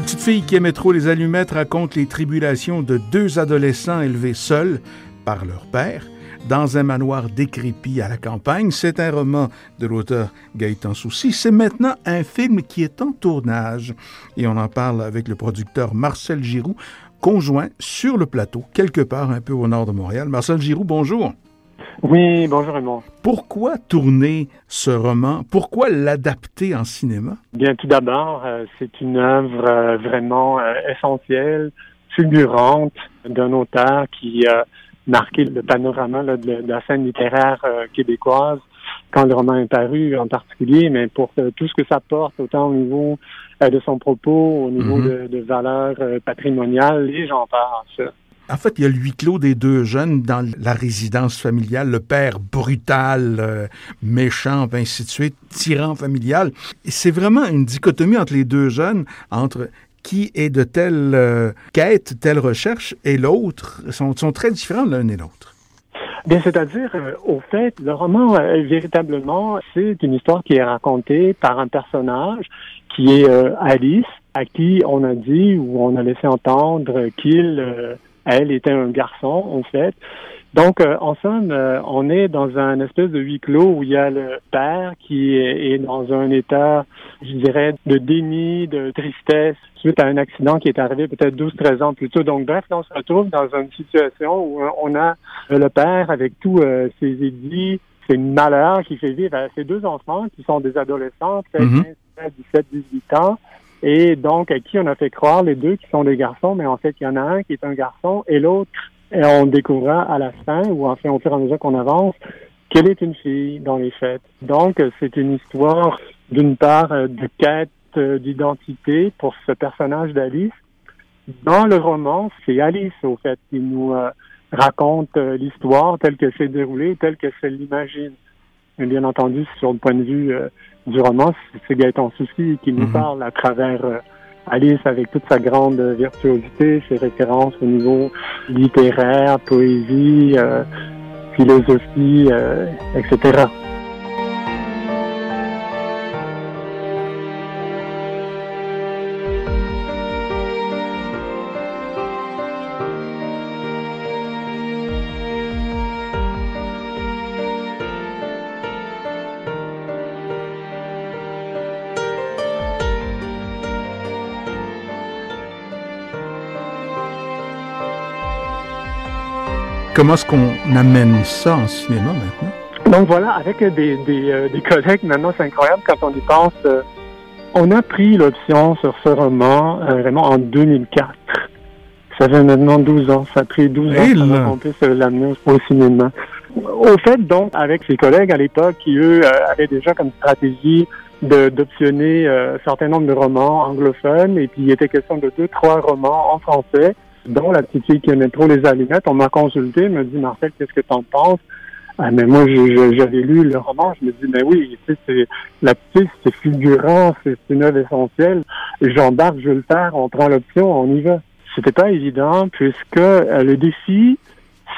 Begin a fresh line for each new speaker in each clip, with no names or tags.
La petite fille qui aimait trop les allumettes raconte les tribulations de deux adolescents élevés seuls par leur père dans un manoir décrépit à la campagne. C'est un roman de l'auteur Gaëtan Soucy. C'est maintenant un film qui est en tournage et on en parle avec le producteur Marcel Giroux, conjoint sur le plateau, quelque part un peu au nord de Montréal. Marcel Giroux, bonjour.
Oui, bonjour Raymond.
Pourquoi tourner ce roman? Pourquoi l'adapter en cinéma?
Bien, tout d'abord, euh, c'est une œuvre euh, vraiment euh, essentielle, fulgurante d'un auteur qui a marqué le panorama de, la scène littéraire québécoise quand le roman est paru en particulier, mais pour tout ce que ça porte, autant au niveau de son propos, au niveau mm-hmm. de, de valeurs patrimoniales, et j'en passe.
En fait, il y a le huis clos des deux jeunes dans la résidence familiale, le père brutal, euh, méchant, ainsi de suite, tyran familial. C'est vraiment une dichotomie entre les deux jeunes, entre qui est de telle euh, quête, telle recherche, et l'autre, sont, sont très différents l'un et l'autre.
Bien, c'est-à-dire, euh, au fait, le roman, véritablement, c'est une histoire qui est racontée par un personnage qui est Alice, à qui on a dit ou on a laissé entendre qu'il elle était un garçon, en fait. Donc, euh, en somme, euh, on est dans un espèce de huis clos où il y a le père qui est, dans un état, je dirais, de déni, de tristesse suite à un accident qui est arrivé peut-être 12-13 ans plus tôt. Donc, bref, on se retrouve dans une situation où euh, on a le père avec tous ses édits, ses malheurs qui fait vivre à ses deux enfants qui sont des adolescents, peut-être 17, 18 ans. Et donc, à qui on a fait croire les deux qui sont des garçons, mais en fait, il y en a un qui est un garçon et l'autre, et on découvrira à la fin, ou en fait, au fur et à mesure qu'on avance, qu'elle est une fille dans les fêtes. Donc, c'est une histoire, d'une part, de quête d'identité pour ce personnage d'Alice. Dans le roman, c'est Alice, au fait, qui nous euh, raconte euh, l'histoire telle qu'elle s'est déroulée, telle qu'elle se l'imagine. Bien entendu, sur le point de vue euh, du roman, c'est Gaëtan Soucy qui nous mhm. parle à travers euh, Alice avec toute sa grande virtuosité, ses références au niveau littéraire, poésie, euh, philosophie, euh, etc.
Comment est-ce qu'on amène ça en cinéma maintenant?
Donc voilà, avec des, des, euh, des collègues, maintenant c'est incroyable quand on y pense. Euh, on a pris l'option sur ce roman euh, vraiment en 2004. Ça fait maintenant 12 ans. Ça a pris 12 ans qu'on puisse l'amener au cinéma. Au fait, donc, avec ses collègues à l'époque qui, eux, avaient déjà comme stratégie d'optionner un certain nombre de romans anglophones, et puis il était question de deux, trois romans en français dont la petite fille qui aimait trop les allumettes. On m'a consulté, me dit Marcel, qu'est-ce que tu en penses? Ah, mais moi, j'avais lu le roman, je me dis, mais oui, c'est, la petite, c'est fulgurant, c'est une œuvre essentielle. J'embarque, je veux le faire, on prend l'option, on y va. C'était pas évident, puisque euh, le défi,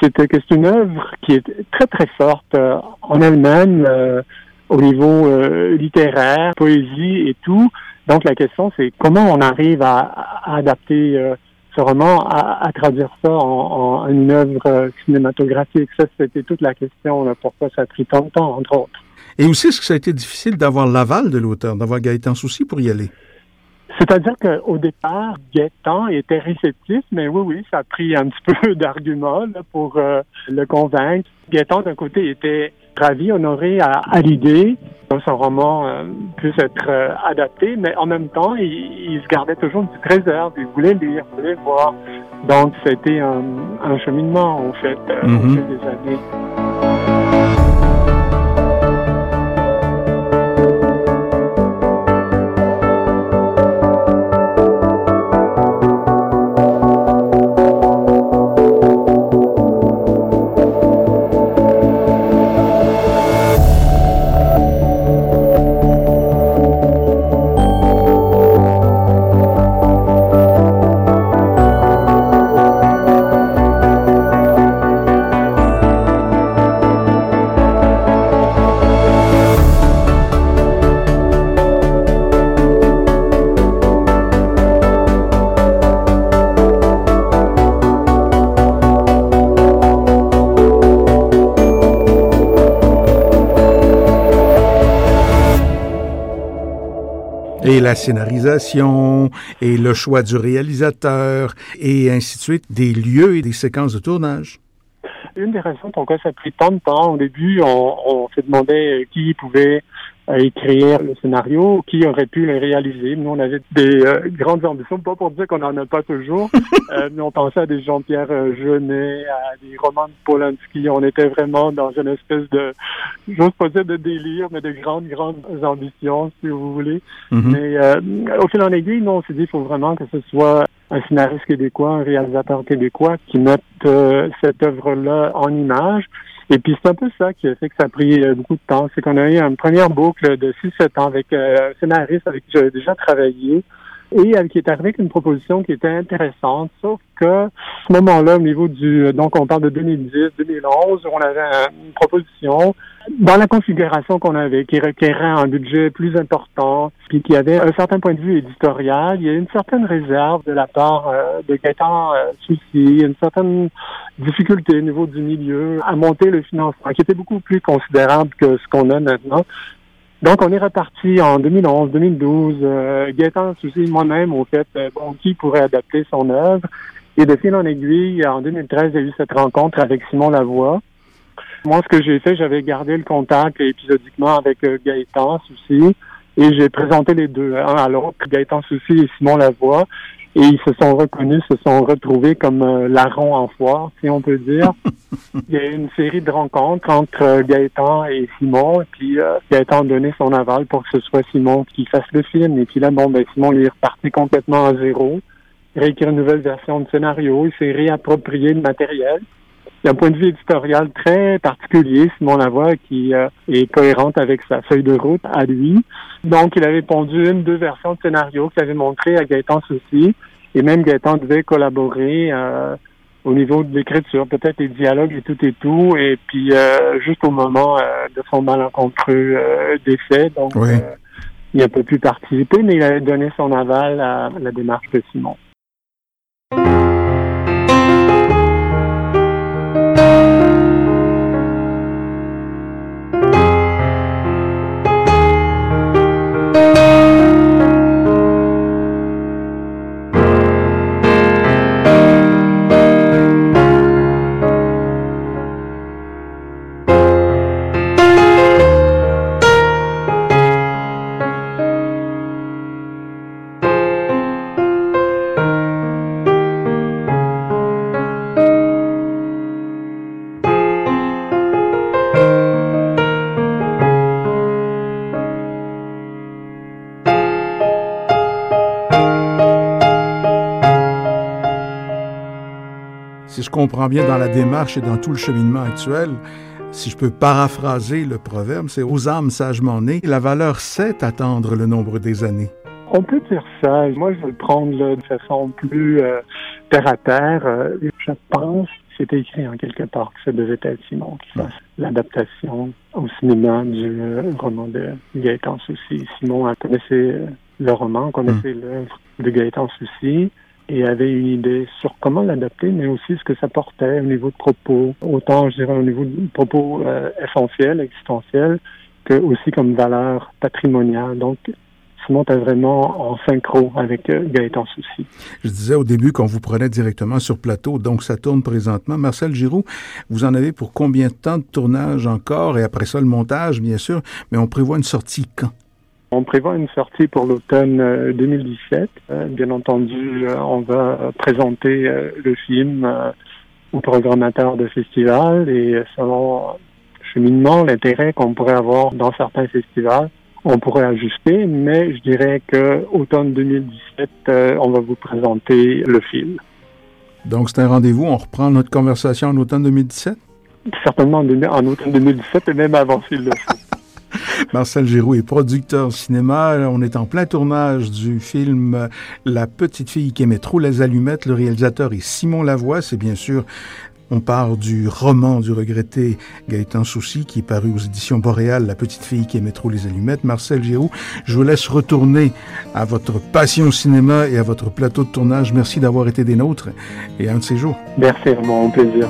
c'était que c'est une œuvre qui est très, très forte euh, en elle-même, euh, au niveau littéraire, poésie et tout. Donc, la question, c'est comment on arrive à adapter c'est vraiment à, traduire ça en, une œuvre cinématographique. Ça, c'était toute la question, pourquoi ça a pris tant de temps, entre autres.
Et aussi, est-ce que ça a été difficile d'avoir l'aval de l'auteur, d'avoir Gaëtan Souci pour y aller?
C'est-à-dire qu'au départ, Gaëtan était réceptif, mais oui, oui, ça a pris un petit peu d'arguments pour euh, le convaincre. Gaëtan, d'un côté, était ravi, honoré à, l'idée que son roman euh, puisse être euh, adapté, mais en même temps, il, se gardait toujours du trésor, il voulait lire, il voulait voir. Donc, c'était un, cheminement, en fait, au mm-hmm. fil des années.
Et la scénarisation, et le choix du réalisateur, et ainsi de suite, des lieux et des séquences de tournage.
Une des raisons pourquoi ça a pris tant de temps, au début, on, on se demandait qui pouvait à écrire le scénario, qui aurait pu le réaliser. Nous, on avait des euh, grandes ambitions, pas pour dire qu'on n'en a pas toujours, euh, mais on pensait à des Jean-Pierre euh, Jeunet, à des romans de Polanski. On était vraiment dans une espèce de, j'ose pas dire de délire, mais de grandes, grandes ambitions, si vous voulez. Mm-hmm. Mais au fil en aiguille, nous, on s'est dit, il faut vraiment que ce soit un scénariste québécois, un réalisateur québécois qui mette cette œuvre-là en image. Et puis c'est un peu ça qui a fait que ça a pris euh, beaucoup de temps. C'est qu'on a eu une première boucle de 6-7 ans avec euh, un scénariste avec qui j'avais déjà travaillé et qui est arrivé avec une proposition qui était intéressante, sauf que à ce moment-là, au niveau du, donc on parle de 2010, 2011, on avait une proposition dans la configuration qu'on avait, qui requérait un budget plus important, puis qui avait un certain point de vue éditorial, il y a une certaine réserve de la part euh, de Gaëtan euh, Souci, une certaine difficulté au niveau du milieu à monter le financement, qui était beaucoup plus considérable que ce qu'on a maintenant. Donc, on est reparti en 2011, 2012. Euh, Gaëtan Soucy, moi-même, au fait, euh, bon, qui pourrait adapter son œuvre? Et de fil en aiguille, en 2013, il y a eu cette rencontre avec Simon Lavoie. Moi, ce que j'ai fait, j'avais gardé le contact épisodiquement avec euh, Gaëtan Soucy et j'ai présenté les deux, un à l'autre, Gaëtan Soucy et Simon Lavoie et ils se sont reconnus, se sont retrouvés comme euh, larrons en foire, si on peut dire. Il y a eu une série de rencontres entre euh, Gaëtan et Simon, et puis euh, Gaëtan a donné son aval pour que ce soit Simon qui fasse le film. Et puis là, bon, ben Simon il est reparti complètement à zéro, il réécrit une nouvelle version de scénario, il s'est réapproprié le matériel. Il y a un point de vue éditorial très particulier, Simon Lavoie, qui euh, est cohérente avec sa feuille de route à lui. Donc, il avait pondu une, deux versions de scénario qu'il avait montré à Gaëtan Soucy. Et même Gaëtan devait collaborer euh, au niveau de l'écriture, peut-être les dialogues et tout et tout. Et puis, euh, juste au moment de son malencontreux décès, donc, il n'a pas pu participer, mais il avait donné son aval à la démarche de Simon.
Je comprends bien dans la démarche et dans tout le cheminement actuel, si je peux paraphraser le proverbe, c'est aux âmes sagement nées, la valeur sait attendre le nombre des années.
On peut dire ça. Moi, je vais le prendre de façon plus euh, terre à terre. Euh, je pense que c'était écrit en quelque part que ça devait être Simon qui fasse l'adaptation au cinéma du euh, roman de Gaëtan Soucy. Simon connaissait le roman, connaissait hum. l'œuvre de Gaëtan Soucy et avait une idée sur comment l'adapter, mais aussi ce que ça portait au niveau de propos, autant je dirais au niveau de propos euh, essentiels, existentiels, que aussi comme valeur patrimoniale. Donc, Simon est vraiment en synchro avec euh, Gaëtan Souci.
Je disais au début qu'on vous prenait directement sur plateau, donc ça tourne présentement. Marcel Giroux, vous en avez pour combien de temps de tournage encore? Et après ça le montage, bien sûr, mais on prévoit une sortie quand?
On prévoit une sortie pour l'automne 2017. Euh, euh, bien entendu, euh, on va présenter le film au programmateur de festival et selon cheminement, l'intérêt qu'on pourrait avoir dans certains festivals, on pourrait ajuster, mais je dirais que automne 2017, on va vous présenter le film.
Donc c'est un rendez-vous, on reprend notre conversation en automne 2017?
Certainement en automne 2017 et même avant s'il le faut.
Marcel Giroux est producteur cinéma. On est en plein tournage du film La petite fille qui aimait trop les allumettes. Le réalisateur est Simon Lavoie. C'est bien sûr on part du roman du regretté Gaëtan Soucy qui est paru aux éditions Boréal, La petite fille qui aimait trop les allumettes. Marcel Giroux, je vous laisse retourner à votre passion cinéma et à votre plateau de tournage. Merci d'avoir été des nôtres et à un de ces jours.
Merci, mon plaisir.